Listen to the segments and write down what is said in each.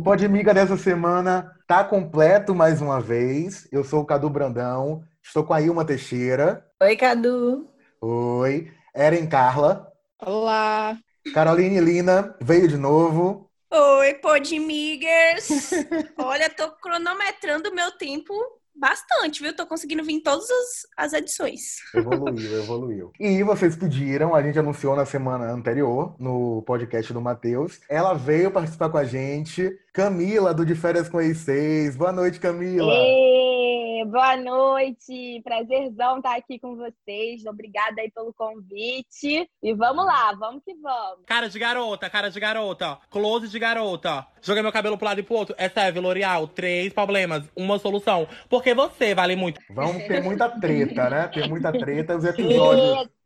O Podmiga dessa semana tá completo mais uma vez. Eu sou o Cadu Brandão, estou com a Ilma Teixeira. Oi, Cadu. Oi. Eren Carla. Olá. Caroline Lina veio de novo. Oi, Podmigers. Olha, tô cronometrando o meu tempo bastante, viu? Tô conseguindo vir em todas as, as edições. Evoluiu, evoluiu. E vocês pediram, a gente anunciou na semana anterior, no podcast do Matheus. Ela veio participar com a gente. Camila, do De Férias com E6. Boa noite, Camila. Ei, boa noite. Prazerzão estar aqui com vocês. Obrigada aí pelo convite. E vamos lá, vamos que vamos. Cara de garota, cara de garota. Close de garota. Joguei meu cabelo pro lado e pro outro. É sério, L'Oreal. Três problemas, uma solução. Porque você vale muito. Vamos ter muita treta, né? Ter muita treta. Os episódios.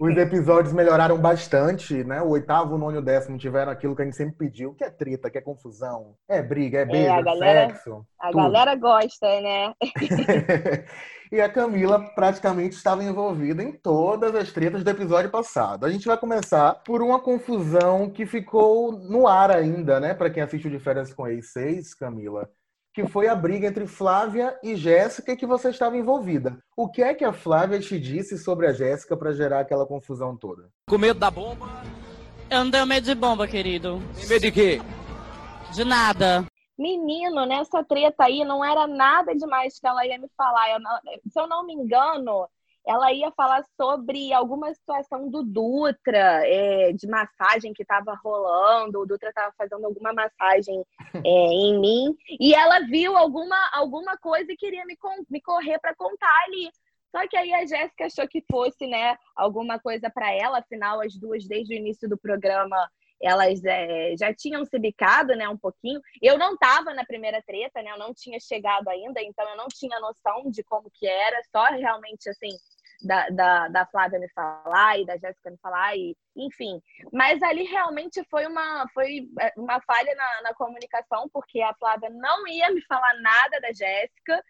Os episódios melhoraram bastante, né? O oitavo, o nono e o décimo tiveram aquilo que a gente sempre pediu, que é treta, que é confusão, é briga, é beijo, a é galera- sexo. A tudo. galera gosta, né? e a Camila praticamente estava envolvida em todas as tretas do episódio passado. A gente vai começar por uma confusão que ficou no ar ainda, né? Para quem assistiu de férias com ex 6, Camila, que foi a briga entre Flávia e Jéssica que você estava envolvida. O que é que a Flávia te disse sobre a Jéssica para gerar aquela confusão toda? Com medo da bomba? Eu não tenho medo de bomba, querido. Tem medo de quê? De nada. Menino, nessa treta aí não era nada demais que ela ia me falar. Eu não- se eu não me engano, ela ia falar sobre alguma situação do Dutra, é, de massagem que estava rolando. O Dutra estava fazendo alguma massagem é, em mim. E ela viu alguma, alguma coisa e queria me, me correr para contar ali. Só que aí a Jéssica achou que fosse, né, alguma coisa para ela, afinal, as duas, desde o início do programa, elas é, já tinham se bicado, né, um pouquinho. Eu não estava na primeira treta, né, eu não tinha chegado ainda, então eu não tinha noção de como que era, só realmente, assim, da, da, da Flávia me falar e da Jéssica me falar, e, enfim. Mas ali realmente foi uma, foi é, uma falha na, na comunicação, porque a Flávia não ia me falar nada da Jéssica,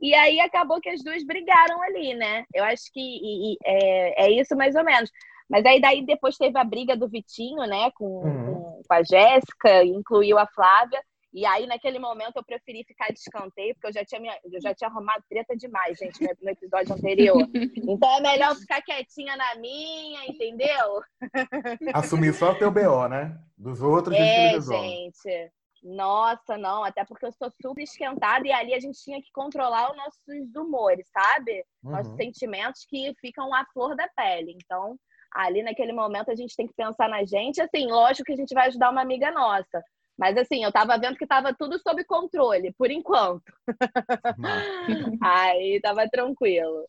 e aí acabou que as duas brigaram ali, né? Eu acho que e- e é, é isso mais ou menos. Mas aí daí depois teve a briga do Vitinho, né, com, Uhum. com, a Jéssica, incluiu a Flávia. E aí, naquele momento, eu preferi ficar de escanteio, porque eu já tinha, me- eu já tinha arrumado treta demais, gente, no- no episódio anterior. Então é melhor ficar quietinha na minha, entendeu? Assumir só teu BO, né? Dos outros, É, resolve. gente. Nossa, não, até porque eu sou super esquentada e ali a gente tinha que controlar os nossos humores, sabe? Nossos Uhum. sentimentos que ficam à flor da pele. Então, ali naquele momento a gente tem que pensar na gente. Assim, lógico que a gente vai ajudar uma amiga nossa. Mas assim, eu tava vendo que tava tudo sob controle, por enquanto. Aí tava tranquilo.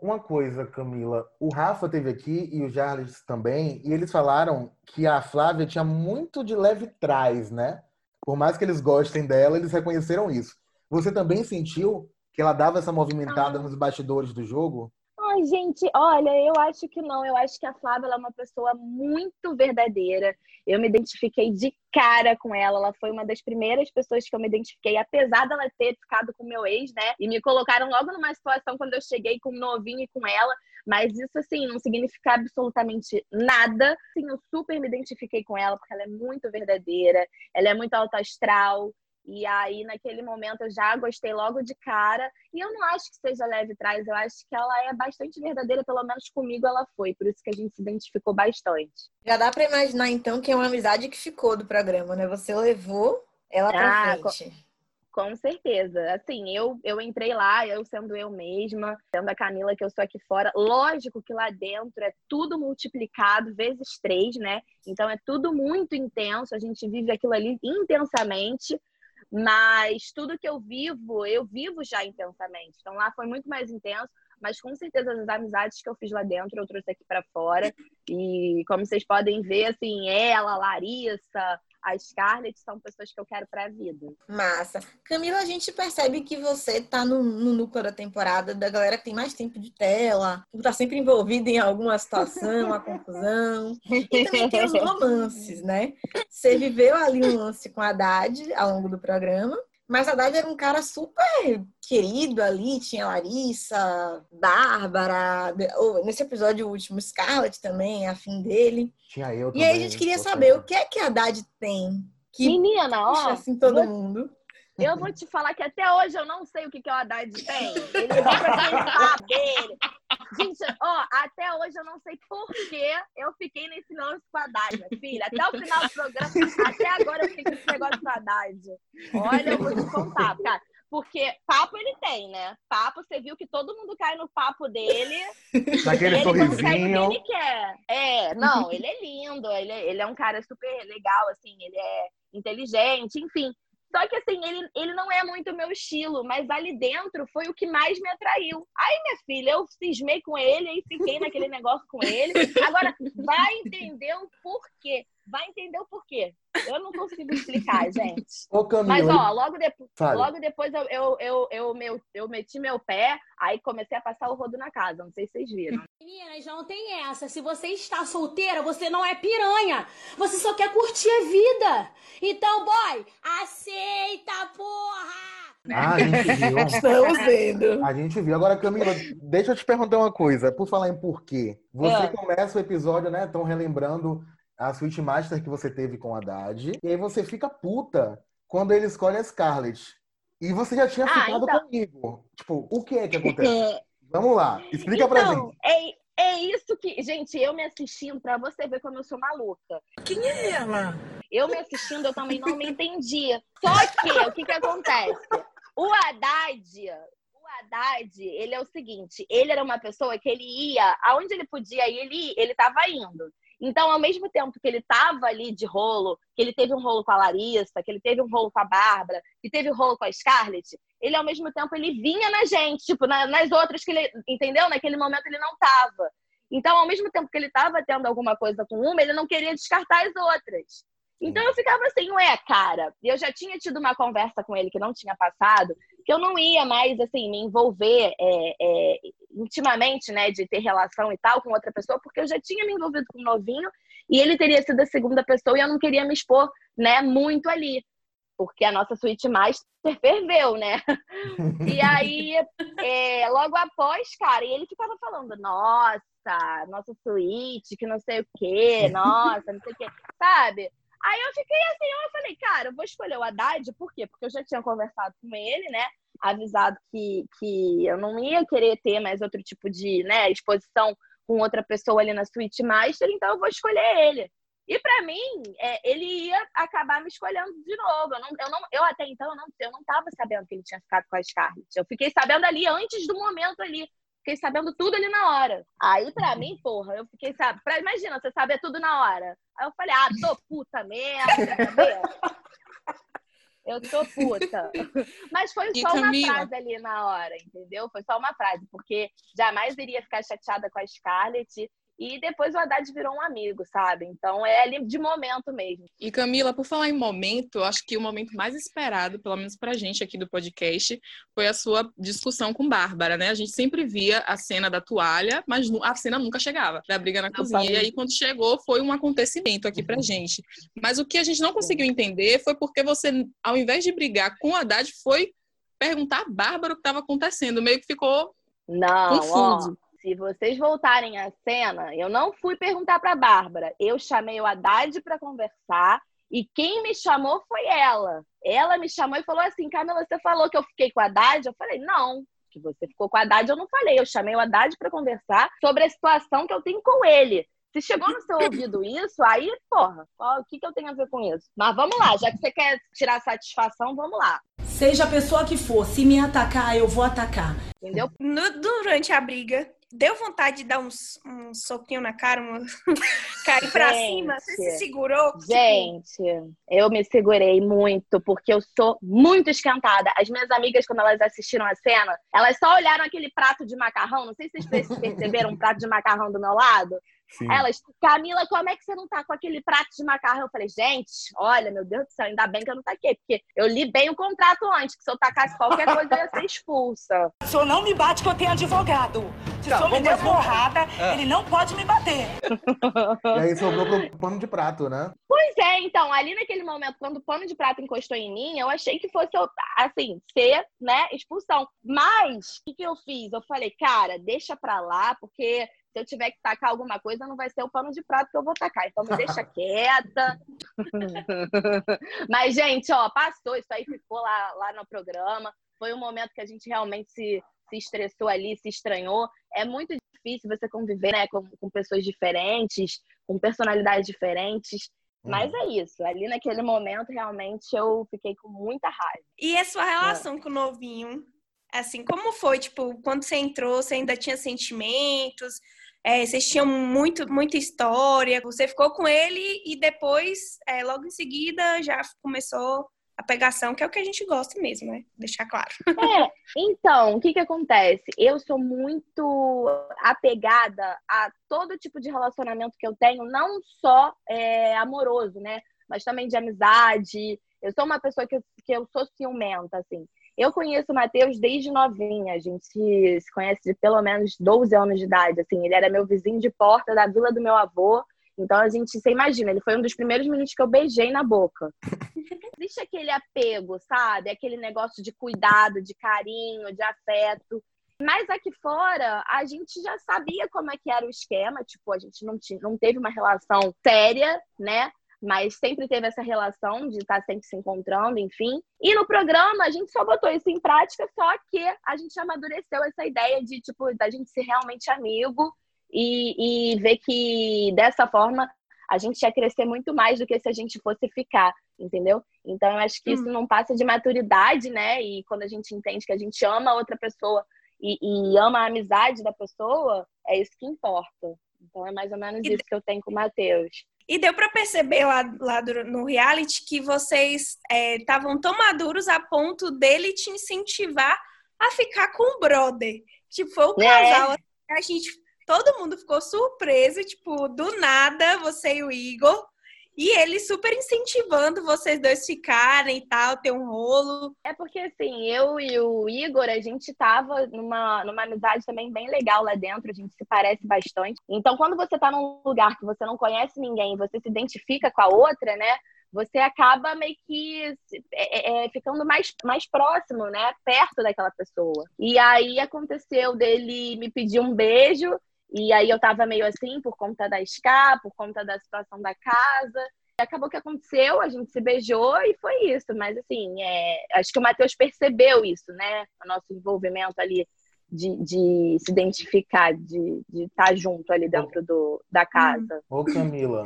Uma coisa, Camila, o Rafa teve aqui e o Jarles também, e eles falaram que a Flávia tinha muito de leve trás, né? Por mais que eles gostem dela, eles reconheceram isso. Você também sentiu que ela dava essa movimentada nos bastidores do jogo? Ai, gente, olha, eu acho que não. Eu acho que a Flávia é uma pessoa muito verdadeira. Eu me identifiquei de cara com ela. Ela foi uma das primeiras pessoas que eu me identifiquei, apesar dela ter ficado com meu ex, né? E me colocaram logo numa situação quando eu cheguei com um novinho e com ela. Mas isso, assim, não significa absolutamente nada. Sim, eu super me identifiquei com ela, porque ela é muito verdadeira, ela é muito alta astral. E aí, naquele momento, eu já gostei logo de cara. E eu não acho que seja leve trás, eu acho que ela é bastante verdadeira, pelo menos comigo ela foi. Por isso que a gente se identificou bastante. Já dá pra imaginar, então, que é uma amizade que ficou do programa, né? Você levou ela pra Ah, frente. Com certeza. Assim, eu, eu entrei lá, eu sendo eu mesma, sendo a Camila que eu sou aqui fora. Lógico que lá dentro é tudo multiplicado vezes três, né? Então é tudo muito intenso, a gente vive aquilo ali intensamente. Mas tudo que eu vivo, eu vivo já intensamente. Então lá foi muito mais intenso, mas com certeza as amizades que eu fiz lá dentro eu trouxe aqui para fora. E como vocês podem ver, assim, ela, Larissa, a Scarlett são pessoas que eu quero pra vida. Massa. Camila, a gente percebe que você tá no, no núcleo da temporada da galera que tem mais tempo de tela, que tá sempre envolvida em alguma situação, uma confusão. E também tem os romances, né? Você viveu ali um lance com a Haddad ao longo do programa. Mas a Haddad era um cara super querido ali, tinha Larissa, Bárbara, nesse episódio último, Scarlett também, afim dele. Tinha eu E também. aí a gente queria saber o que é que a Haddad tem que Menina, puxa ó, assim todo vou- mundo. eu vou te falar que até hoje eu não sei o que, que o Haddad tem. Ele dele. Gente, ó, até hoje eu não sei por que eu fiquei nesse lance com o Haddad, minha filha. Até o final do programa, até agora eu fiquei com esse Haddad. Olha, eu vou te contar, cara. Porque papo ele tem, né? Papo, você viu que todo mundo cai no papo dele. Naquele ele consegue o que sorrisinho. ele quer. É, não, ele é lindo, ele é, ele é um cara super legal, assim, ele é inteligente, enfim. Só que assim, ele, ele não é muito o meu estilo, mas ali dentro foi o que mais me atraiu. Aí, minha filha, eu cismei com ele e fiquei naquele negócio com ele. Agora, vai entender o porquê. Vai entender o porquê. Eu não consigo explicar, gente. Ô, Camila, Mas, ó, logo, depois fale. logo depois eu, eu, eu, eu, meu, eu meti meu pé, aí comecei a passar o rodo na casa. Não sei se vocês viram. Meninas, não tem essa. Se você está solteira, você não é piranha. Você só quer curtir a vida. Então, boy, aceita, porra! Ah, a gente viu. Estamos vendo. A gente viu. Agora, Camila, deixa eu te perguntar uma coisa. Por falar em porquê. Você Ah. começa o episódio, né? Estão relembrando a Switch Master que você teve com a Haddad. E aí você fica puta quando ele escolhe a Scarlett. E você já tinha Ah, ficado então. comigo. Tipo, o que é que acontece? Vamos lá, explica pra Então, gente. é, é isso que. Gente, eu me assistindo, pra você ver como eu sou maluca. Quem é ela? Eu me assistindo, eu também não me entendia. Só que, o que que acontece? O Haddad, o Haddad, ele é o seguinte, ele era uma pessoa que ele ia, aonde ele podia ir, ele, ele tava indo. Então, ao mesmo tempo que ele tava ali de rolo, que ele teve um rolo com a Larissa, que ele teve um rolo com a Bárbara, que teve um rolo com a Scarlett, ele ao mesmo tempo ele vinha na gente, tipo, na- nas outras que ele, entendeu? Naquele momento ele não tava. Então, ao mesmo tempo que ele tava tendo alguma coisa com uma, ele não queria descartar as outras. Então eu ficava assim, ué, cara, eu já tinha tido uma conversa com ele que não tinha passado, que eu não ia mais, assim, me envolver é, é, intimamente, né, de ter relação e tal com outra pessoa, porque eu já tinha me envolvido com um novinho e ele teria sido a segunda pessoa e eu não queria me expor, né, muito ali. Porque a nossa suíte master ferveu, né? E aí, é, logo após, cara, e ele ficava falando, nossa, nossa suíte, que não sei o quê, nossa, não sei o quê, sabe? Aí eu fiquei assim, eu falei, cara, eu vou escolher o Haddad, por quê? Porque eu já tinha conversado com ele, né? Avisado que, que eu não ia querer ter mais outro tipo de né, exposição com outra pessoa ali na Suite Master, então eu vou escolher ele. E pra mim, é, ele ia acabar me escolhendo de novo. Eu, não, eu, não, eu até então eu não, eu não tava sabendo que ele tinha ficado com a Scarlett. Eu fiquei sabendo ali antes do momento ali. Fiquei sabendo tudo ali na hora. Aí, pra mim, porra, eu fiquei, sabe? Pra, imagina, você saber tudo na hora. Aí eu falei, ah, tô puta mesmo? Eu tô puta. Mas foi E só uma frase ali na hora, entendeu? Foi só uma frase, porque jamais iria ficar chateada com a Scarlett. E depois o Haddad virou um amigo, sabe? Então é ali de momento mesmo. E Camila, por falar em momento, eu acho que o momento mais esperado, pelo menos pra gente aqui do podcast, foi a sua discussão com Bárbara, né? A gente sempre via a cena da toalha, mas a cena nunca chegava, da briga na cozinha. E aí, quando chegou, foi um acontecimento aqui pra gente. Mas o que a gente não conseguiu entender foi porque você, ao invés de brigar com a Haddad, foi perguntar a Bárbara o que estava acontecendo. Meio que ficou Não, Confuso. ó. Se vocês voltarem à cena, eu não fui perguntar pra Bárbara. Eu chamei o Haddad pra conversar e quem me chamou foi ela. Ela me chamou e falou assim: Camila, você falou que eu fiquei com o Haddad? Eu falei: não. Que você ficou com o Haddad, eu não falei. Eu chamei o Haddad pra conversar sobre a situação que eu tenho com ele. Se chegou no seu ouvido isso, aí, porra, qual- o que, que eu tenho a ver com isso? Mas vamos lá, já que você quer tirar satisfação, vamos lá. Seja a pessoa que for, se me atacar, eu vou atacar. Entendeu? No- durante a briga, deu vontade de dar uns, um soquinho na cara, um... cair pra Gente. cima. Você se segurou? Tipo, Gente, eu me segurei muito porque eu sou muito esquentada. As minhas amigas, quando elas assistiram a cena, elas só olharam aquele prato de macarrão. Não sei se vocês perceberam um prato de macarrão do meu lado. Sim. Elas, Camila, como é que você não tá com aquele prato de macarrão? Eu falei, gente, olha, meu Deus do céu, ainda bem que eu não taquei, porque eu li bem o contrato antes, que se eu tacasse qualquer coisa eu ia ser expulsa. O senhor não me bate que eu tenho advogado. Se Tá, o senhor me der porrada, É. ele não pode me bater. E aí sobrou pro pano de prato, né? Pois é, então, ali naquele momento, quando o pano de prato encostou em mim, eu achei que fosse, assim, ser, né, expulsão. Mas, o que, que eu fiz? Eu falei, cara, deixa pra lá, porque se eu tiver que tacar alguma coisa, não vai ser o pano de prato que eu vou tacar. Então, me deixa quieta, Mas, gente, ó, passou, isso aí ficou lá, lá no programa. Foi um momento que a gente realmente se, se estressou ali, se estranhou. É muito difícil você conviver né, com, com pessoas diferentes, com personalidades diferentes. Mas é isso, ali naquele momento realmente eu fiquei com muita raiva. E a sua relação com o novinho? Assim, como foi? Tipo, quando você entrou, você ainda tinha sentimentos? É, vocês tinham muito, muita história? Você ficou com ele e depois, é, logo em seguida, já começou a pegação, que é o que a gente gosta mesmo, né? Deixar claro. É, então, o que que acontece? Eu sou muito apegada a todo tipo de relacionamento que eu tenho, não só é, amoroso, né? Mas também de amizade. Eu sou uma pessoa que que eu sou ciumenta, assim. Eu conheço o Matheus desde novinha, a gente se, conhece de pelo menos 12 anos de idade, assim. Ele era meu vizinho de porta da vila do meu avô. Então a gente, você imagina, ele foi um dos primeiros meninos que eu beijei na boca. Existe aquele apego, sabe? Aquele negócio de cuidado, de carinho, de afeto. Mas aqui fora, a gente já sabia como é que era o esquema, tipo, a gente não, tinha, não teve uma relação séria, né? Mas sempre teve essa relação de estar sempre se encontrando, enfim. E no programa, a gente só botou isso em prática, só que a gente amadureceu essa ideia de, tipo, da gente ser realmente amigo e, e ver que dessa forma a gente ia crescer muito mais do que se a gente fosse ficar, entendeu? Então eu acho que isso não passa de maturidade, né? E quando a gente entende que a gente ama a outra pessoa e, e ama a amizade da pessoa, é isso que importa. Então é mais ou menos isso que eu tenho com o Matheus. E deu para perceber lá, lá no reality que vocês estavam tão maduros a ponto dele te incentivar a ficar com o brother. Tipo, foi o É. casal. assim, A gente, todo mundo ficou surpreso, tipo, do nada, você e o Igor. E ele super incentivando vocês dois ficarem e tal, ter um rolo. É porque, assim, eu e o Igor, a gente tava numa, numa amizade também bem legal lá dentro, a gente se parece bastante. Então, quando você tá num lugar que você não conhece ninguém, você se identifica com a outra, né? Você acaba meio que se- é, é, ficando mais, mais próximo, né? Perto daquela pessoa. E aí aconteceu dele me pedir um beijo, e aí eu tava meio assim por conta da SCA, por conta da situação da casa. Acabou que aconteceu, a gente se beijou e foi isso. Mas, assim, é, acho que o Matheus percebeu isso, né? O nosso envolvimento ali de, de se identificar, de de estar junto ali dentro do, da casa. Ô Camila,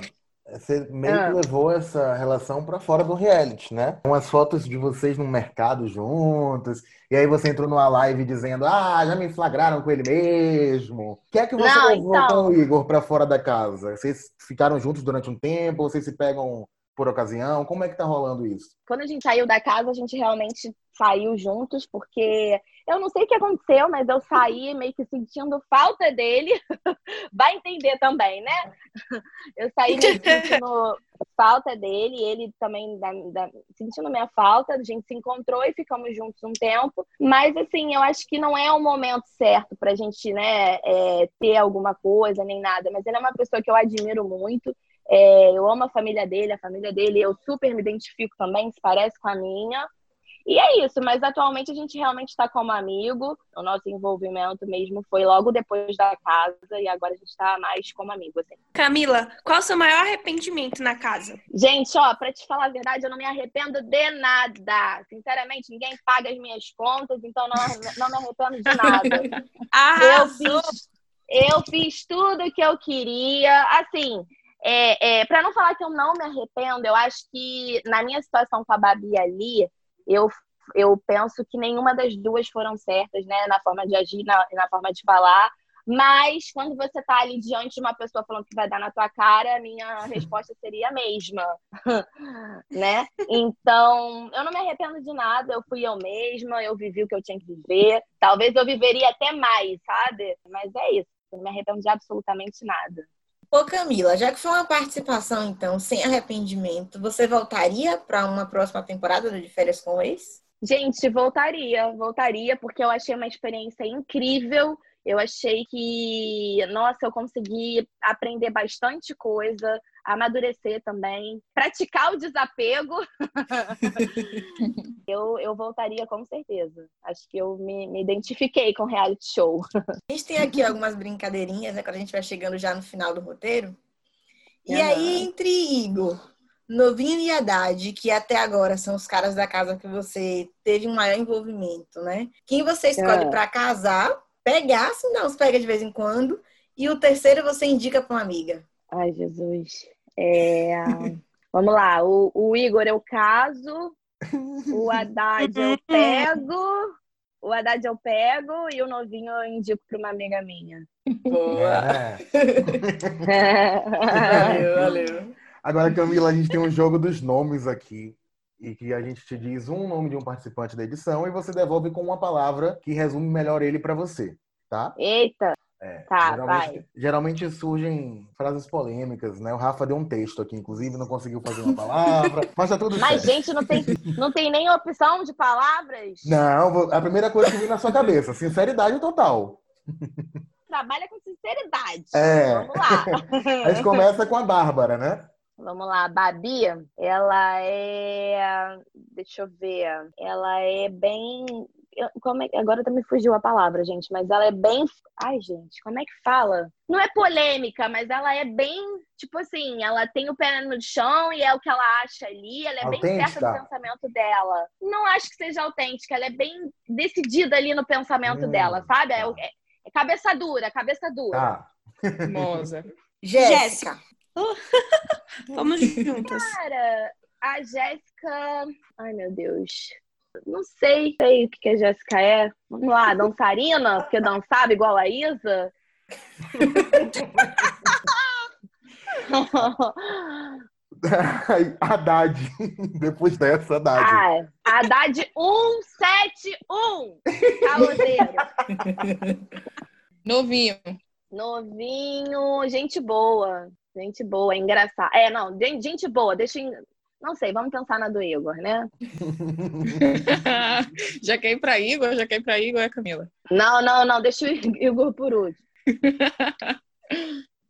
você meio que Ah. levou essa relação pra fora do reality, né? Umas fotos de vocês no mercado juntos, e aí você entrou numa live dizendo: Ah, já me flagraram com ele mesmo. O que é que você Não, levou então. com o Igor pra fora da casa? Vocês ficaram juntos durante um tempo? Vocês se pegam por ocasião? Como é que tá rolando isso? Quando a gente saiu da casa, a gente realmente saiu juntos, porque eu não sei o que aconteceu, mas eu saí meio que sentindo falta dele. Vai entender também, né? Eu saí meio que sentindo falta dele, ele também da- da- sentindo minha falta. A gente se encontrou e ficamos juntos um tempo. Mas, assim, eu acho que não é o momento certo pra gente, né, é, ter alguma coisa nem nada. Mas ele é uma pessoa que eu admiro muito. É, eu amo a família dele, a família dele, eu super me identifico também, se parece com a minha. E é isso, mas atualmente a gente realmente está como amigo. O nosso envolvimento mesmo foi logo depois da casa e agora a gente está mais como amigo, assim. Camila, qual o seu maior arrependimento na casa? Gente, ó, pra te falar a verdade, eu não me arrependo de nada. Sinceramente, ninguém paga as minhas contas, então não, não me arrependo de nada. Eu Arrasou! fiz, eu fiz tudo que eu queria. Assim, é, é, para não falar que eu não me arrependo, eu acho que na minha situação com a Babi ali, eu, eu penso que nenhuma das duas foram certas, né? Na forma de agir, na, na forma de falar. Mas quando você tá ali diante de uma pessoa falando que vai dar na tua cara, a minha resposta seria a mesma, né? Então, eu não me arrependo de nada, eu fui eu mesma, eu vivi o que eu tinha que viver. Talvez eu viveria até mais, sabe? Mas é isso, eu não me arrependo de absolutamente nada. Ô Camila, já que foi uma participação, então, sem arrependimento, você voltaria para uma próxima temporada De Férias com o Ex? Gente, voltaria, voltaria, porque eu achei uma experiência incrível. Eu achei que, nossa, eu consegui aprender bastante coisa, amadurecer também, praticar o desapego. eu, eu voltaria com certeza. Acho que eu me, me identifiquei com reality show. A gente tem aqui algumas brincadeirinhas, né? Quando a gente vai chegando já no final do roteiro. E Aham. aí, entre Igor, Novinho e Haddad, que até agora são os caras da casa que você teve um maior envolvimento, né? Quem você escolhe Ah. pra casar, pegar, se não, os pega de vez em quando. E o terceiro você indica pra uma amiga. Ai, Jesus. É, Vamos lá. O, o Igor eu caso. O Haddad eu pego. O Haddad eu pego. E o novinho eu indico para uma amiga minha. Boa. É. Valeu, valeu. Agora, Camila, a gente tem um jogo dos nomes aqui. E que a gente te diz um nome de um participante da edição e você devolve com uma palavra que resume melhor ele pra você, tá? Eita. É, Tá, geralmente, vai. geralmente surgem frases polêmicas, né? O Rafa deu um texto aqui, inclusive, não conseguiu fazer uma palavra, mas tá tudo Mas, certo. gente, não tem, não tem nem opção de palavras? Não, a primeira coisa que vem na sua cabeça, sinceridade total. Trabalha com sinceridade. É. Vamos lá. A gente começa com a Bárbara, né? Vamos lá, Babi, ela é. Deixa eu ver. Ela é bem. Como é... que- Agora também fugiu a palavra, gente, mas ela é bem. Ai, gente, como é que fala? Não é polêmica, mas ela é bem. Tipo assim, ela tem o pé no chão e é o que ela acha ali. Ela é bem certa Autêntica? do pensamento dela. Não acho que seja autêntica, ela é bem decidida ali no pensamento Hum, dela, sabe? É, tá. é- é cabeça dura, cabeça dura. Tá. Moza. Jéssica. Vamos juntas. Cara, a Jéssica. Ai, meu Deus. Não sei, sei o que que a Jéssica é. Vamos lá, dançarina, porque dançava igual a Isa. Haddad. Depois dessa, Haddad. ah, Haddad 171. Caloseiro. Novinho. Novinho, gente boa. Gente boa, engraçado. É, não, gente boa. Deixa em... Não sei, vamos pensar na do Igor, né? já quer ir pra Igor? Já quer ir pra Igor, é Camila? Não, não, não, deixa o Igor por último.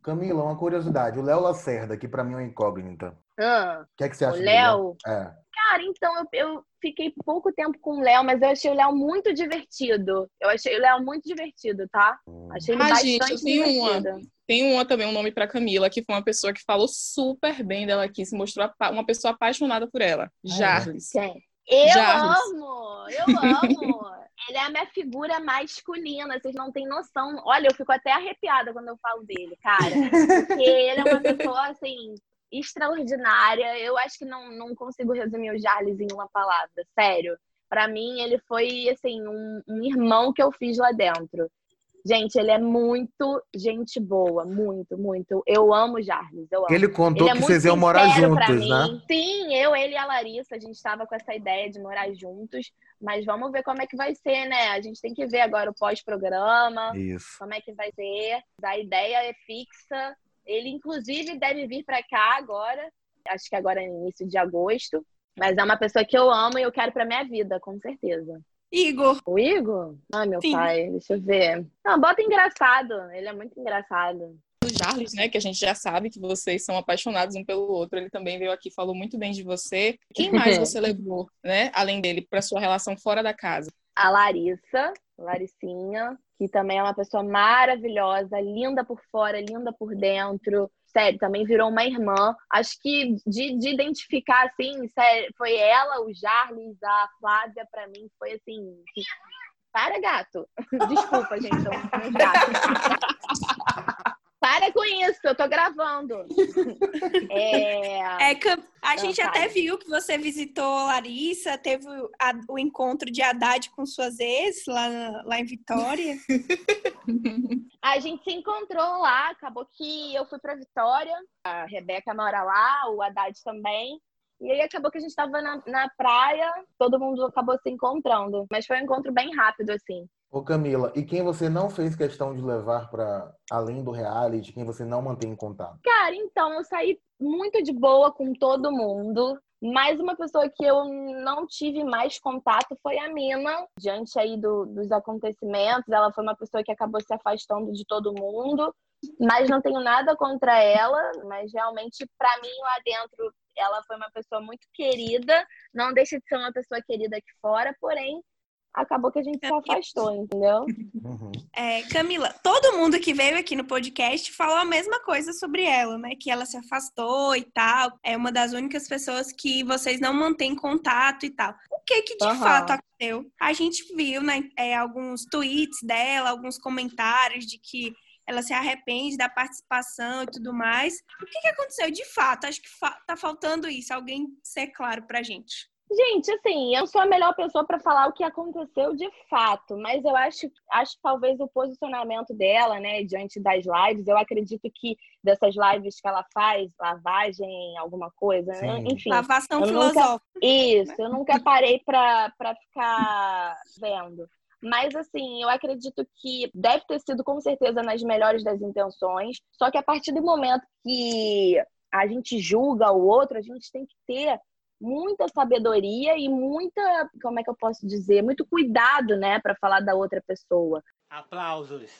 Camila, uma curiosidade. O Léo Lacerda, que pra mim é uma incógnita. Ah. O que é que você O acha Léo? dele? É. Cara, então eu, eu fiquei pouco tempo com o Léo, mas eu achei o Léo muito divertido. Eu achei o Léo muito divertido, tá? Achei ele Ah, bastante gente, eu tenho uma. Tem uma também, um nome pra Camila, que foi uma pessoa que falou super bem dela aqui, se mostrou uma pessoa apaixonada por ela. Jarlis. Quem? Eu amo! Eu amo! ele é a minha figura masculina, vocês não têm noção. Olha, eu fico até arrepiada quando eu falo dele, cara. Porque ele é uma pessoa, assim, extraordinária. Eu acho que não, não consigo resumir o Jarlis em uma palavra, sério. Pra mim, ele foi, assim, um, um irmão que eu fiz lá dentro. Gente, ele é muito gente boa, muito, muito. Eu amo o Jarlis, eu amo. Ele contou Ele é que vocês iam morar juntos, né? Sim, eu, ele e a Larissa, a gente estava com essa ideia de morar juntos, mas vamos ver como é que vai ser, né? A gente tem que ver agora o pós-programa, Isso. como é que vai ser. A ideia é fixa. Ele, inclusive, deve vir para cá agora, acho que agora é início de agosto, mas é uma pessoa que eu amo e eu quero para minha vida, com certeza. Igor. O Igor? Ai, meu Sim. pai, deixa eu ver. Não, bota engraçado, ele é muito engraçado. O Jarlis, né, que a gente já sabe que vocês são apaixonados um pelo outro, ele também veio aqui, falou muito bem de você. Quem mais você levou, né, além dele, para sua relação fora da casa? a Larissa, Laricinha, que também é uma pessoa maravilhosa, linda por fora, linda por dentro. Sério, também virou uma irmã. Acho que de, de identificar, assim, sério, foi ela, o Jarlis, a Flávia, pra mim, foi assim. Para, gato. Desculpa, gente, são. Para com isso, eu tô gravando. É... É, a gente até viu que você visitou a Larissa, teve o, a- o encontro de Haddad com suas ex lá, lá em Vitória. A gente se encontrou lá, acabou que eu fui pra Vitória, a Rebeca mora lá, o Haddad também. E aí acabou que a gente tava na, na praia, todo mundo acabou se encontrando. Mas foi um encontro bem rápido, assim. Ô Camila, e quem você não fez questão de levar para além do reality, quem você não mantém em contato? Cara, então eu saí muito de boa com todo mundo. Mas uma pessoa que eu não tive mais contato foi a Mina. Diante aí do- dos acontecimentos, ela foi uma pessoa que acabou se afastando de todo mundo. Mas não tenho nada contra ela. Mas realmente, pra mim, lá dentro, ela foi uma pessoa muito querida. Não deixa de ser uma pessoa querida aqui fora, porém, acabou que a gente se afastou, entendeu? Uhum. É, Camila, todo mundo que veio aqui no podcast falou a mesma coisa sobre ela, né? Que ela se afastou e tal. É uma das únicas pessoas que vocês não mantêm contato e tal. O que que de Aham. fato aconteceu? A gente viu né, é, alguns tweets dela, alguns comentários de que ela se arrepende da participação e tudo mais. O que, que aconteceu de fato? Acho que fa tá faltando isso, alguém ser claro pra gente. Gente, assim, eu sou a melhor pessoa para falar o que aconteceu de fato, mas eu acho, acho que talvez o posicionamento dela, né, diante das lives, eu acredito que dessas lives que ela faz, lavagem, alguma coisa, né? Sim. enfim. Lavação nunca- filosófica. Isso, eu nunca parei pra, pra ficar vendo. Mas, assim, eu acredito que deve ter sido, com certeza, nas melhores das intenções. Só que a partir do momento que a gente julga o outro, a gente tem que ter muita sabedoria e muita, como é que eu posso dizer, muito cuidado, né, para falar da outra pessoa. Aplausos.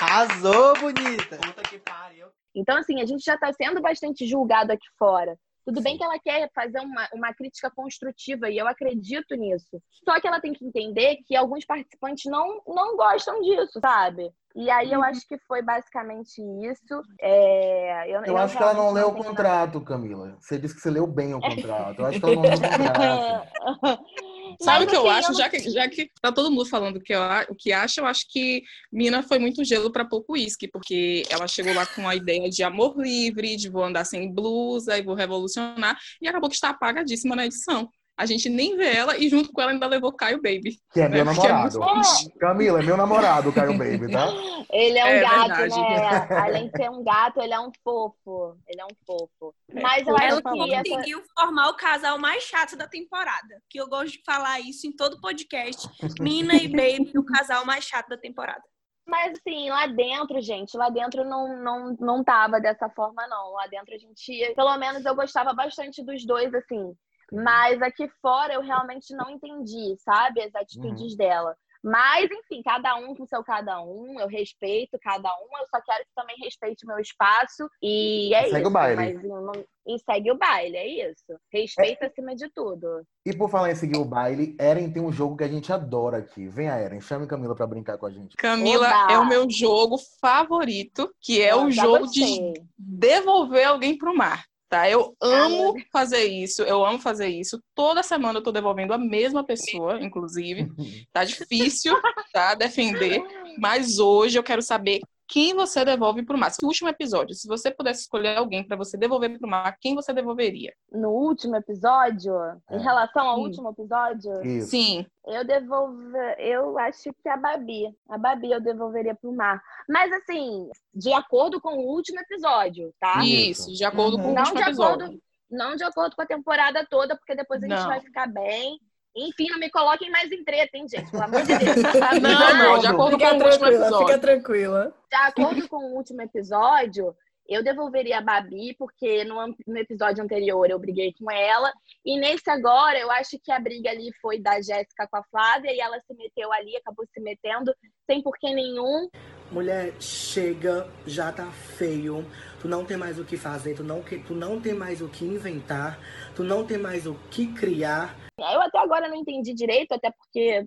Arrasou, bonita. Puta que pariu. Então, assim, a gente já está sendo bastante julgado aqui fora. Tudo bem que ela quer fazer uma, uma crítica construtiva e eu acredito nisso. Só que ela tem que entender que alguns participantes não, não gostam disso, sabe? E aí eu acho que foi basicamente isso. É, eu, Eu acho que ela não leu o contrato, Camila. Você disse que você leu bem o contrato. Eu acho que ela não leu o contrato. Sabe o que eu assim, acho? eu Já que, já que tá todo mundo falando o que, eu, o que acha, eu acho que Mina foi muito gelo para pouco uísque, porque ela chegou lá com a ideia de amor livre, de vou andar sem blusa e vou revolucionar, e acabou que está apagadíssima na edição. A gente nem vê ela e junto com ela ainda levou Caio Baby. Que é meu É, é namorado. muito Camila, é meu namorado, Caio Baby, tá? Ele é um É gato, verdade. né? Além de ser um gato, ele é um fofo. Ele é um fofo. Mas eu Ela acho que essa... conseguiu formar o casal mais chato da temporada. Que eu gosto de falar isso em todo podcast. Mina e Baby, o casal mais chato da temporada. Mas assim, lá dentro, gente, lá dentro não, não, não tava dessa forma, não. Lá dentro a gente, pelo menos eu gostava bastante dos dois, assim. Mas aqui fora eu realmente não entendi, sabe? As atitudes dela. Mas, enfim, cada um com seu cada um, eu respeito cada um, eu só quero que também respeite o meu espaço. E é Segue isso. o baile. Mas eu não- E segue o baile, é isso. Respeito acima de tudo. E por falar em seguir o baile, Eren tem um jogo que a gente adora aqui. Vem a Eren, chame Camila pra brincar com a gente. Camila Oba! é o meu jogo favorito, que é o Já jogo de gostei. devolver alguém pro mar. Tá, eu amo fazer isso, eu amo fazer isso. Toda semana eu tô devolvendo a mesma pessoa, inclusive. Tá difícil, tá, defender. Mas hoje eu quero saber quem você devolve pro mar. No último episódio, se você pudesse escolher alguém pra você devolver pro mar, quem você devolveria? No último episódio, É. em relação ao Hum. último episódio, Isso. Sim, Eu devolvo, eu acho que a Babi. A Babi eu devolveria pro mar. Mas assim, de acordo com o último episódio, tá? isso, de acordo com o Não último de episódio. acordo, não de acordo com a temporada toda, porque depois a gente Não. vai ficar bem. Enfim, não me coloquem mais em treta, hein, gente? Pelo amor de Deus. Não, não, de acordo Fica com o último tranquila, fica episódio. tranquila. de acordo com o último episódio, eu devolveria a Babi, porque no, no episódio anterior eu briguei com ela. E nesse agora, eu acho que a briga ali foi da Jéssica com a Flávia e ela se meteu ali, acabou se metendo, sem porquê nenhum. Mulher, chega, já tá feio. Tu não tem mais o que fazer, tu não, tu não tem mais o que inventar, tu não tem mais o que criar. Eu até agora não entendi direito, até porque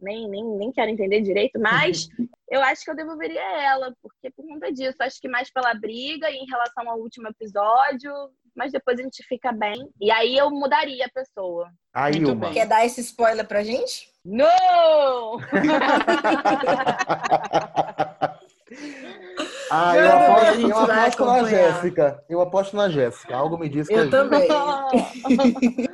nem, nem, nem quero entender direito, mas eu acho que eu devolveria ela, porque por conta disso, acho que mais pela briga e em relação ao último episódio, mas depois a gente fica bem. E aí eu mudaria a pessoa. Aí, Muito uma. bem. Quer dar esse spoiler pra gente? Não! Ah, eu aposto, a gente eu aposto na. Jéssica. Eu aposto na Jéssica. Algo me diz que é Eu também.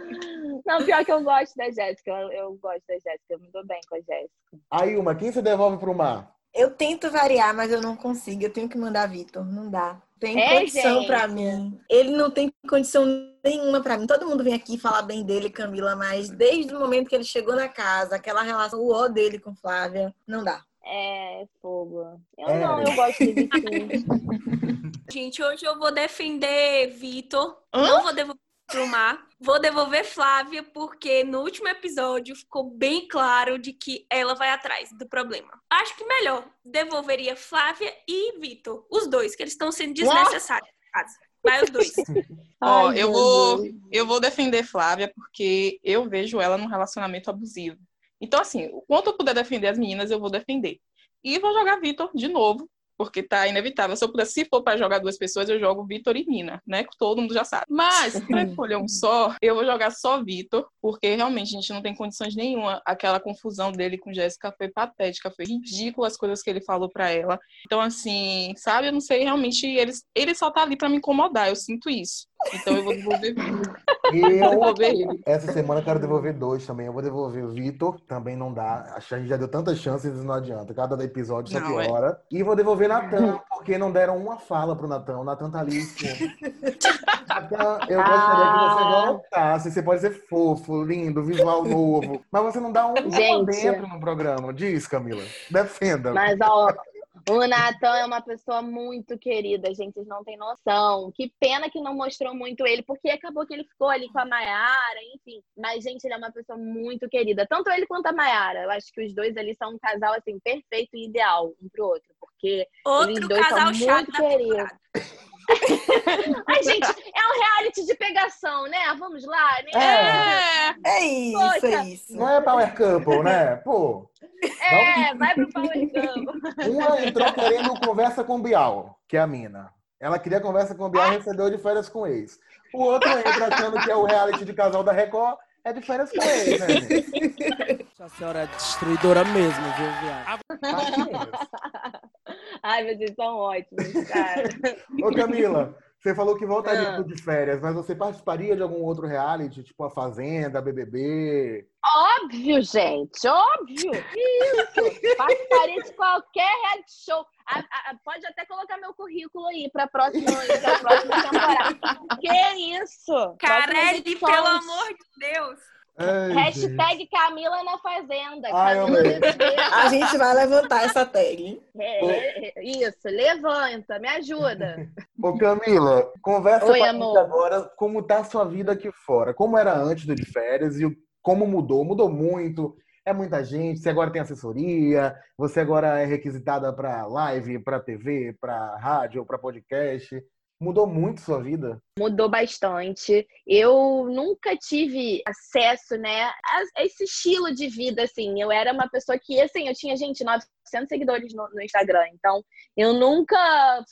Não, pior que eu gosto da Jéssica. Eu, eu gosto da Jéssica, eu me dou bem com a Jéssica. Aí, uma, quem você devolve pro mar? Eu tento variar, mas eu não consigo. Eu tenho que mandar Vitor. Não dá. Tem É, condição gente. pra mim. Ele não tem condição nenhuma pra mim. Todo mundo vem aqui falar bem dele, Camila, mas desde o momento que ele chegou na casa, aquela relação, o ó dele com Flávia, não dá. É, fogo. Eu É. não, eu gosto de Vitinho. Gente, hoje eu vou defender Vitor. Não vou devolver pro mar. Vou devolver Flávia, porque no último episódio ficou bem claro de que ela vai atrás do problema. Acho que melhor devolveria Flávia e Vitor. Os dois, que eles estão sendo desnecessários na casa. Vai os dois. Ó, Ai, eu vou, eu vou defender Flávia porque eu vejo ela num relacionamento abusivo. Então, assim, o quanto eu puder defender as meninas, eu vou defender. E vou jogar Vitor de novo, porque tá inevitável. Se eu puder, se for para jogar duas pessoas, eu jogo Vitor e Nina, né? Que todo mundo já sabe. Mas, pra escolher um só, eu vou jogar só Vitor, porque realmente a gente não tem condições nenhuma. Aquela confusão dele com Jéssica foi patética, foi ridícula as coisas que ele falou pra ela. Então, assim, sabe, eu não sei realmente. Ele, ele só tá ali pra me incomodar, eu sinto isso. Então eu vou devolver Vitor. Eu, devolver ele. essa semana, eu quero devolver dois também. Eu vou devolver o Vitor, também não dá. A gente já deu tantas chances e não adianta. Cada episódio só Não, é. piora. E vou devolver Natan, porque não deram uma fala pro Natan. O Natan tá ali. Natan, eu gostaria que você Ah. voltasse. Você pode ser fofo, lindo, visual novo. Mas você não dá um Gente. dentro no programa. Diz, Camila. Defenda. Mas, ó, o Natan é uma pessoa muito querida, gente, vocês não têm noção. Que pena que não mostrou muito ele, porque acabou que ele ficou ali com a Mayara, enfim. Mas, gente, ele é uma pessoa muito querida. Tanto ele quanto a Mayara. Eu acho que os dois ali são um casal, assim, perfeito e ideal um pro outro. Porque eles Outro dois casal são chato muito da queridos. temporada. Ai, gente, é um reality de pegação, né? Vamos lá, né? É. É isso, Poxa. é isso. Não é Power Couple, né? Pô. É, vai pro Power Couple. Uma entrou querendo conversa com Bial, que é a mina. Ela queria conversa com Bial e recebeu de férias com ex. O outro entra achando que é o reality de casal da Record, é de férias com ex, né, gente? A senhora é destruidora mesmo, viu, viado? Ai, vocês são ótimos, cara. Ô, Camila, você falou que voltaria Ah. pro de férias, mas você participaria de algum outro reality, tipo A Fazenda, BBB? Óbvio, gente, óbvio. Isso. Participaria de qualquer reality show. A- a- a- pode até colocar meu currículo aí para próxima, pra próxima temporada. Que isso? Carelli, pelo amor de Deus. Ai, Hashtag Camila na Fazenda. Ai, Camila. A gente vai levantar essa tag. hein? É, é, Isso, levanta, me ajuda. Ô, Camila, conversa Oi, com a gente agora como tá a sua vida aqui fora. Como era antes do de férias e como mudou? Mudou muito? É muita gente? Você agora tem assessoria? Você agora é requisitada para live, para TV, para rádio, para podcast? Mudou muito sua vida? Mudou bastante. Eu nunca tive acesso, né, a esse estilo de vida, assim. Eu era uma pessoa que, assim, eu tinha, gente, 900 seguidores no, no Instagram. Então, eu nunca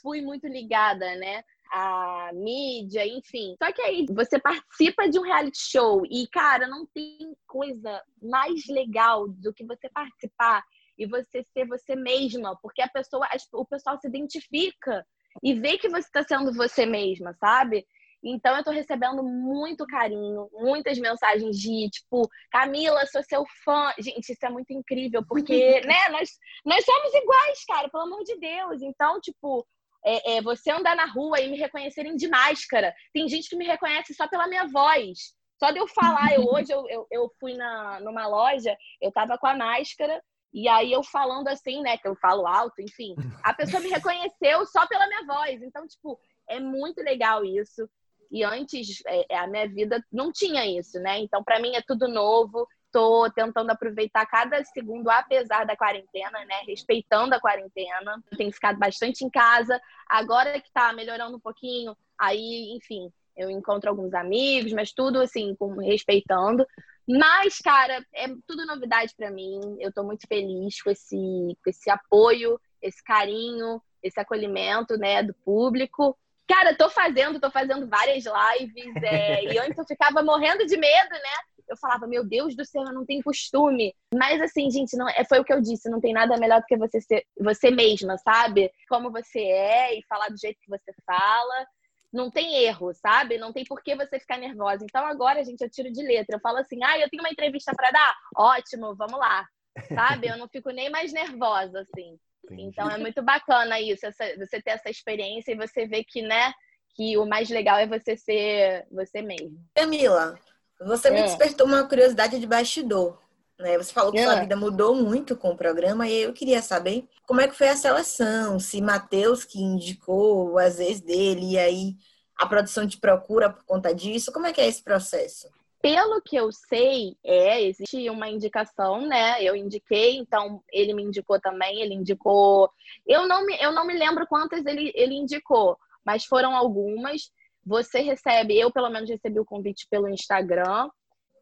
fui muito ligada, né, à mídia, enfim. Só que aí você participa de um reality show e, cara, não tem coisa mais legal do que você participar e você ser você mesma, porque a pessoa, o pessoal se identifica e vê que você está sendo você mesma, sabe? Então eu tô recebendo muito carinho, muitas mensagens de tipo, Camila, sou seu fã. Gente, isso é muito incrível, porque, né, nós, nós somos iguais, cara, pelo amor de Deus. Então, tipo, é, é, você andar na rua e me reconhecerem de máscara. Tem gente que me reconhece só pela minha voz. Só de eu falar, eu, hoje eu, eu, eu fui na, numa loja, eu tava com a máscara, e aí eu falando assim, né, que eu falo alto, enfim, a pessoa me reconheceu só pela minha voz. Então, tipo, é muito legal isso. E antes, é, a minha vida não tinha isso, né? Então, para mim é tudo novo. Tô tentando aproveitar cada segundo, apesar da quarentena, né? Respeitando a quarentena. Tenho ficado bastante em casa. Agora que tá melhorando um pouquinho, aí, enfim, eu encontro alguns amigos, mas tudo assim, com, respeitando. Mas, cara, é tudo novidade para mim. Eu tô muito feliz com esse, com esse apoio, esse carinho, esse acolhimento, né, do público. Cara, tô fazendo, tô fazendo várias lives. é, e antes eu ficava morrendo de medo, né? Eu falava, meu Deus do céu, eu não tenho costume. Mas assim, gente, não, é, foi o que eu disse, não tem nada melhor do que você ser você mesma, sabe? Como você é e falar do jeito que você fala. Não tem erro, sabe? Não tem por que você ficar nervosa. Então agora, gente, eu tiro de letra. Eu falo assim, ah, eu tenho uma entrevista para dar? Ótimo, vamos lá. Sabe? Eu não fico nem mais nervosa, assim. Então é muito bacana isso, essa, você ter essa experiência e você ver que, né, que o mais legal é você ser você mesmo. Camila, você me É. despertou uma curiosidade de bastidor. Né? Você falou que É. sua vida mudou muito com o programa e eu queria saber como é que foi a seleção, se Matheus que indicou as ex dele e aí a produção te procura por conta disso, como é que é esse processo? Pelo que eu sei, é, existe uma indicação, né? Eu indiquei, então ele me indicou também, ele indicou. Eu não me, eu não me lembro quantas ele, ele indicou, mas foram algumas. você recebe, eu pelo menos recebi o convite pelo Instagram,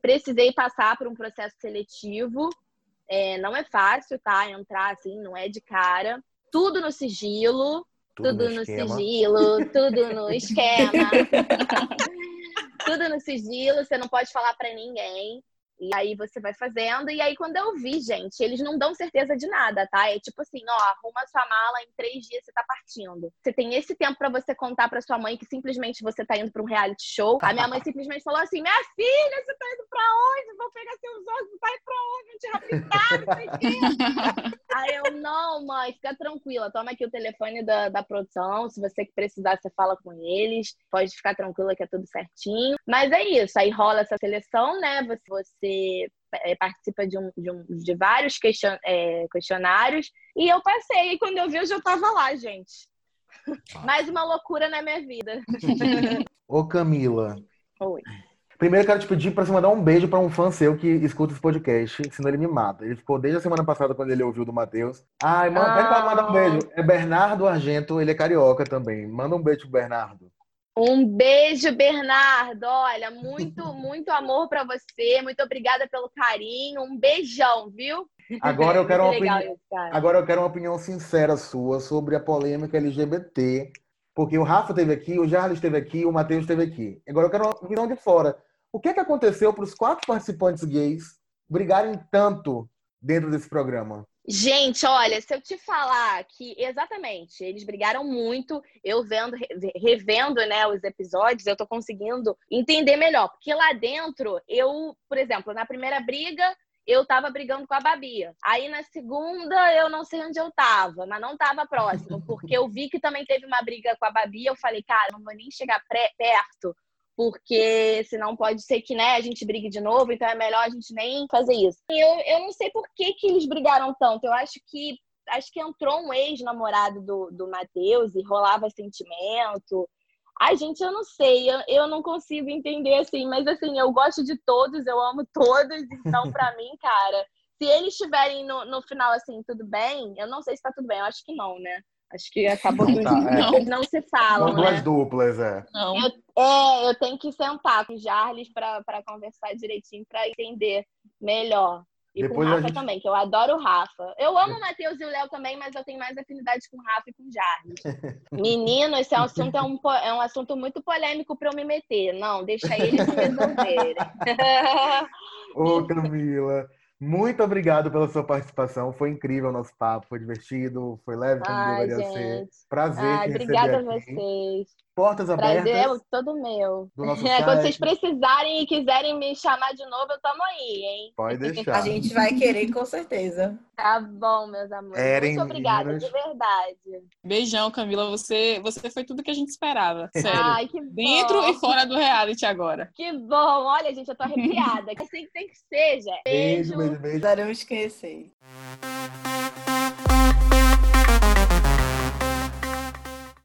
precisei passar por um processo seletivo, é, não é fácil, tá? Entrar assim, não é de cara. Tudo no sigilo, tudo, tudo no, no sigilo, tudo no esquema. tudo no sigilo, você não pode falar para ninguém. E aí você vai fazendo, e aí quando eu vi, gente, eles não dão certeza de nada, tá? É tipo assim, ó, arruma sua mala, em três dias você tá partindo. Você tem esse tempo para você contar para sua mãe que simplesmente você tá indo pra um reality show. A minha mãe simplesmente falou assim: minha filha, você tá indo pra onde? Vou pegar seus olhos, você tá indo pra onde? Vou te raptar, aí eu, não, mãe, fica tranquila, toma aqui o telefone da, da produção. Se você precisar, você fala com eles. Pode ficar tranquila que é tudo certinho. Mas é isso, aí rola essa seleção, né? Você, você é, participa de, um, de, um, de vários question, é, questionários. E eu passei, e quando eu vi, eu já estava lá, gente. Mais uma loucura na minha vida. Ô, Camila. Oi. Primeiro, eu quero te pedir para você mandar um beijo para um fã seu que escuta esse podcast, senão ele me mata. Ele ficou desde a semana passada quando ele ouviu do Matheus. Ai, manda, ah. pede mandar um beijo. É Bernardo Argento, ele é carioca também. Manda um beijo pro Bernardo. Um beijo, Bernardo. Olha, muito, muito amor para você. Muito obrigada pelo carinho. Um beijão, viu? Agora eu quero uma opinião, isso, agora eu quero uma opinião sincera sua sobre a polêmica LGBT, porque o Rafa esteve aqui, o Jarles esteve aqui, o Matheus esteve aqui. Agora eu quero uma opinião de fora. O que é que aconteceu para os quatro participantes gays brigarem tanto dentro desse programa? Gente, olha, se eu te falar que exatamente, eles brigaram muito, eu vendo, revendo, né, os episódios, eu tô conseguindo entender melhor, porque lá dentro, eu, por exemplo, na primeira briga, eu tava brigando com a Babia. Aí na segunda, eu não sei onde eu tava, mas não tava próximo, porque eu vi que também teve uma briga com a Babia, eu falei, cara, não vou nem chegar perto, porque senão pode ser que né, a gente brigue de novo, então é melhor a gente nem fazer isso. Eu, eu não sei por que, que eles brigaram tanto. Eu acho que acho que entrou um ex-namorado do, do Matheus e rolava sentimento. Ai, gente, eu não sei, eu, eu não consigo entender assim, mas assim, eu gosto de todos, eu amo todos, então para mim, cara, se eles estiverem no, no final assim, tudo bem, eu não sei se tá tudo bem, eu acho que não, né? Acho que acabou não, tá, é. não se falam. São duas né? duplas, é. Não. Eu, é, eu tenho que sentar com o Jarles para conversar direitinho, para entender melhor. E Depois com o Rafa gente... também, que eu adoro o Rafa. Eu amo o Matheus e o Léo também, mas eu tenho mais afinidade com o Rafa e com o Jarles. Menino, esse é assunto, é um, é um assunto muito polêmico para eu me meter. Não, deixa eles se resolverem. Ô, Camila. Muito obrigado pela sua participação. Foi incrível o nosso papo, foi divertido, foi leve como Ai, deveria gente. ser. Prazer Ai, obrigada a vocês. Portas abertas. Prazer é todo meu. É, quando vocês precisarem e quiserem me chamar de novo, eu tomo aí, hein? Pode deixar. A gente vai querer, com certeza. Tá bom, meus amores. Eren Muito obrigada, de verdade. Beijão, Camila. Você, você foi tudo que a gente esperava. Sério. Ai, que bom. Dentro e fora do reality agora. Que bom. Olha, gente, eu tô arrepiada. que assim tem que ser, gente. Beijo, beijo, beijo. beijo. Daremos esquecer.